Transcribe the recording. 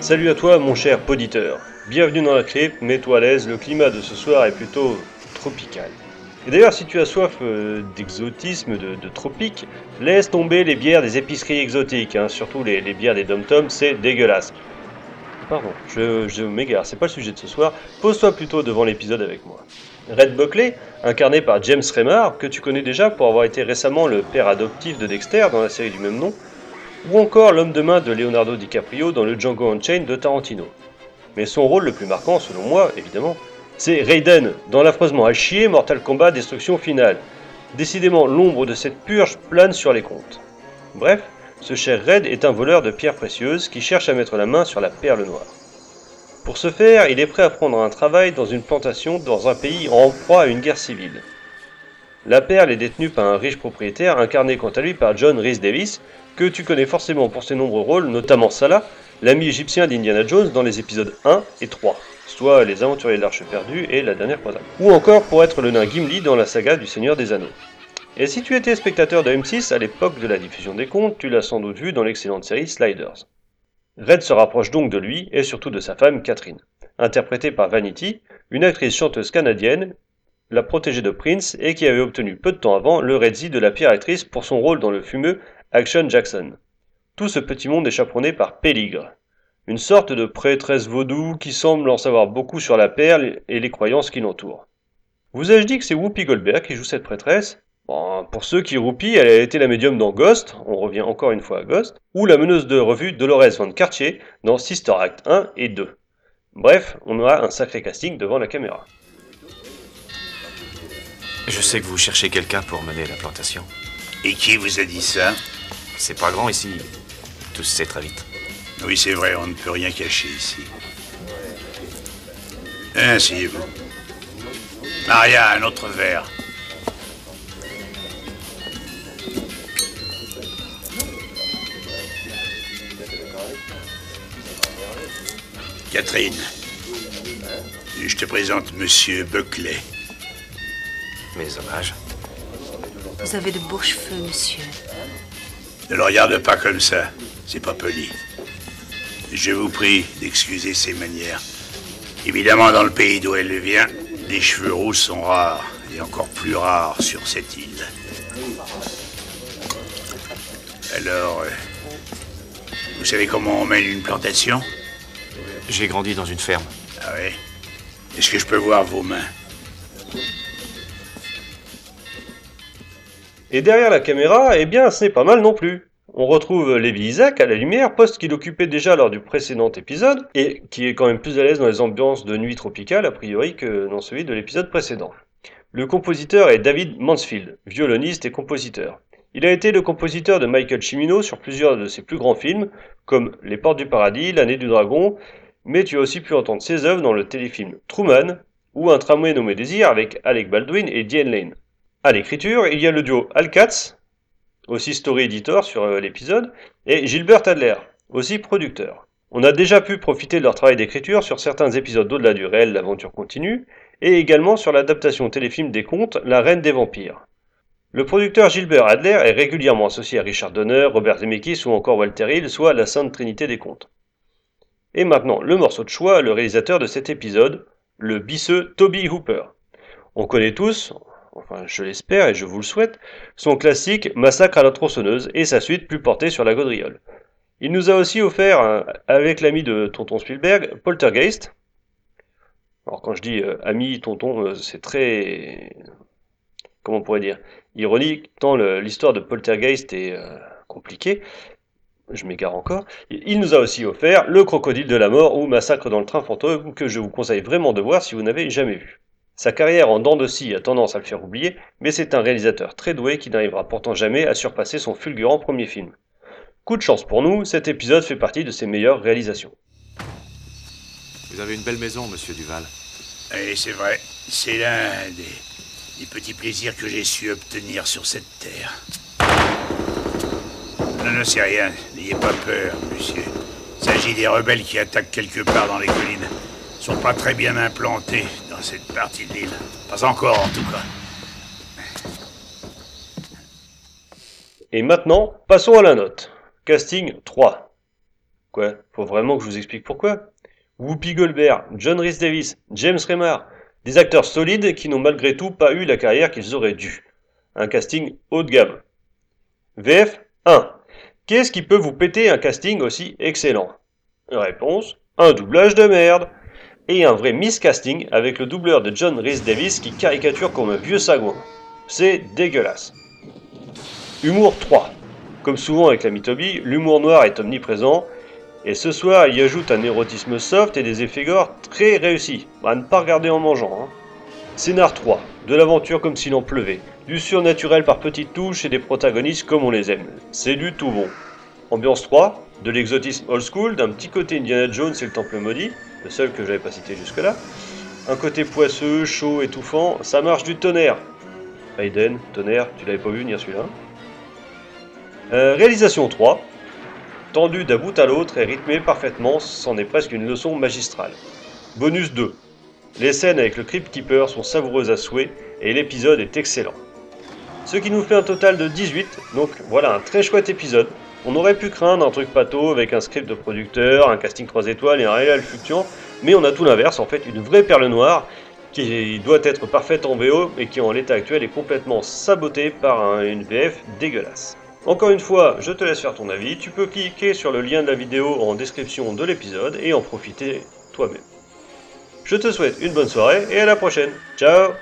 Salut à toi mon cher poditeur. Bienvenue dans la crypte, mets-toi à l'aise, le climat de ce soir est plutôt tropical. Et d'ailleurs, si tu as soif euh, d'exotisme, de, de tropique, laisse tomber les bières des épiceries exotiques, hein, surtout les, bières des dom-toms, c'est dégueulasse. Pardon, je, je m'égare, c'est pas le sujet de ce soir. Pose-toi plutôt devant l'épisode avec moi. Red Buckley, incarné par James Remar, que tu connais déjà pour avoir été récemment le père adoptif de Dexter dans la série du même nom, ou encore l'homme de main de Leonardo DiCaprio dans le Django Unchained de Tarantino. Mais son rôle le plus marquant, selon moi, évidemment, c'est Raiden dans l'affreusement à chier Mortal Kombat Destruction Finale. Décidément, l'ombre de cette purge plane sur les comptes. Bref, ce cher Red est un voleur de pierres précieuses qui cherche à mettre la main sur la perle noire. Pour ce faire, il est prêt à prendre un travail dans une plantation dans un pays en proie à une guerre civile. La perle est détenue par un riche propriétaire incarné quant à lui par John Rhys Davis, que tu connais forcément pour ses nombreux rôles, notamment Salah, l'ami égyptien d'Indiana Jones dans les épisodes 1 et 3, soit Les Aventuriers de l'Arche perdue et La Dernière Croisade. Ou encore pour être le nain Gimli dans la saga du Seigneur des Anneaux. Et si tu étais spectateur de M6 à l'époque de la diffusion des contes, tu l'as sans doute vu dans l'excellente série Sliders. Red se rapproche donc de lui et surtout de sa femme Catherine, interprétée par Vanity, une actrice chanteuse canadienne, la protégée de Prince et qui avait obtenu peu de temps avant le Redzi de la pire actrice pour son rôle dans le fumeux Action Jackson. Tout ce petit monde est chaperonné par Péligre, une sorte de prêtresse vaudou qui semble en savoir beaucoup sur la perle et les croyances qui l'entourent. Vous ai-je dit que c'est Whoopi Goldberg qui joue cette prêtresse? Pour ceux qui roupillent, elle a été la médium dans Ghost, on revient encore une fois à Ghost, ou la meneuse de revue Dolores Van Cartier dans Sister Act 1 et 2. Bref, on a un sacré casting devant la caméra. Je sais que vous cherchez quelqu'un pour mener la plantation. Et qui vous a dit ça? C'est pas grand ici. Tout se sait très vite. Oui, c'est vrai, on ne peut rien cacher ici. Asseyez-vous. Maria, un autre verre. Catherine, je te présente Monsieur Buckley. Mes hommages. Vous avez de beaux cheveux, monsieur. Ne le regarde pas comme ça, c'est pas poli. Je vous prie d'excuser ses manières. Évidemment, dans le pays d'où elle vient, les cheveux roux sont rares, et encore plus rares sur cette île. Alors, euh, vous savez comment on mène une plantation? J'ai grandi dans une ferme. Ah oui Est-ce que je peux voir vos mains? Et derrière la caméra, eh bien, ce n'est pas mal non plus. On retrouve Levi Isaac à la lumière, poste qu'il occupait déjà lors du précédent épisode, et qui est quand même plus à l'aise dans les ambiances de nuit tropicale, a priori, que dans celui de l'épisode précédent. Le compositeur est David Mansfield, violoniste et compositeur. Il a été le compositeur de Michael Cimino sur plusieurs de ses plus grands films, comme Les Portes du Paradis, L'Année du Dragon, mais tu as aussi pu entendre ses œuvres dans le téléfilm Truman, ou Un tramway nommé Désir avec Alec Baldwin et Diane Lane. À l'écriture, il y a le duo Al Katz, aussi story editor sur euh, l'épisode, et Gilbert Adler, aussi producteur. On a déjà pu profiter de leur travail d'écriture sur certains épisodes d'au-delà du réel L'aventure continue, et également sur l'adaptation téléfilm des contes La Reine des Vampires. Le producteur Gilbert Adler est régulièrement associé à Richard Donner, Robert Zemeckis ou encore Walter Hill, soit la Sainte Trinité des contes. Et maintenant, le morceau de choix, le réalisateur de cet épisode, le bisseux Toby Hooper. On connaît tous, enfin je l'espère et je vous le souhaite, son classique Massacre à la tronçonneuse et sa suite plus portée sur la gaudriole. Il nous a aussi offert, avec l'ami de Tonton Spielberg, Poltergeist. Alors quand je dis euh, ami, tonton, euh, c'est très... comment on pourrait dire Ironique, tant l'histoire de Poltergeist est euh, compliquée. Je m'égare encore. Il nous a aussi offert Le Crocodile de la Mort ou Massacre dans le train fantôme que je vous conseille vraiment de voir si vous n'avez jamais vu. Sa carrière en dents de scie a tendance à le faire oublier, mais c'est un réalisateur très doué qui n'arrivera pourtant jamais à surpasser son fulgurant premier film. Coup de chance pour nous, cet épisode fait partie de ses meilleures réalisations. Vous avez une belle maison, monsieur Duval. Et c'est vrai, c'est l'un des, des petits plaisirs que j'ai su obtenir sur cette terre. Non, non, c'est rien, n'ayez pas peur, monsieur. Il s'agit des rebelles qui attaquent quelque part dans les collines. Ils sont pas très bien implantés cette partie de l'île. Pas encore, en tout cas. Et maintenant, passons à la note. Casting 3. Quoi? Faut vraiment que je vous explique pourquoi? Whoopi Goldberg, John Rhys Davis, James Remar, des acteurs solides qui n'ont malgré tout pas eu la carrière qu'ils auraient dû. Un casting haut de gamme. VF 1. Qu'est-ce qui peut vous péter un casting aussi excellent? Réponse un doublage de merde et un vrai miscasting avec le doubleur de John Rhys Davis qui caricature comme un vieux sagouin. C'est dégueulasse. Humour 3. Comme souvent avec la mythobie, l'humour noir est omniprésent, et ce soir il y ajoute un érotisme soft et des effets gore très réussis, à ne pas regarder en mangeant. Hein. Scénar 3. De l'aventure comme s'il en pleuvait, du surnaturel par petites touches et des protagonistes comme on les aime. C'est du tout bon. Ambiance 3, de l'exotisme old school, d'un petit côté Indiana Jones et le Temple maudit, le seul que j'avais pas cité jusque-là. Un côté poisseux, chaud, étouffant, ça marche du tonnerre. Aiden, tonnerre, tu l'avais pas vu venir celui-là. Euh, réalisation 3, tendu d'un bout à l'autre et rythmé parfaitement, c'en est presque une leçon magistrale. Bonus 2, les scènes avec le Crypt Keeper sont savoureuses à souhait et l'épisode est excellent. Ce qui nous fait un total de 18, donc voilà un très chouette épisode. On aurait pu craindre un truc pato avec un script de producteur, un casting 3 étoiles et un réel fluctuant, mais on a tout l'inverse, en fait une vraie perle noire qui doit être parfaite en VO et qui en l'état actuel est complètement sabotée par une VF dégueulasse. Encore une fois, je te laisse faire ton avis, tu peux cliquer sur le lien de la vidéo en description de l'épisode et en profiter toi-même. Je te souhaite une bonne soirée et à la prochaine. Ciao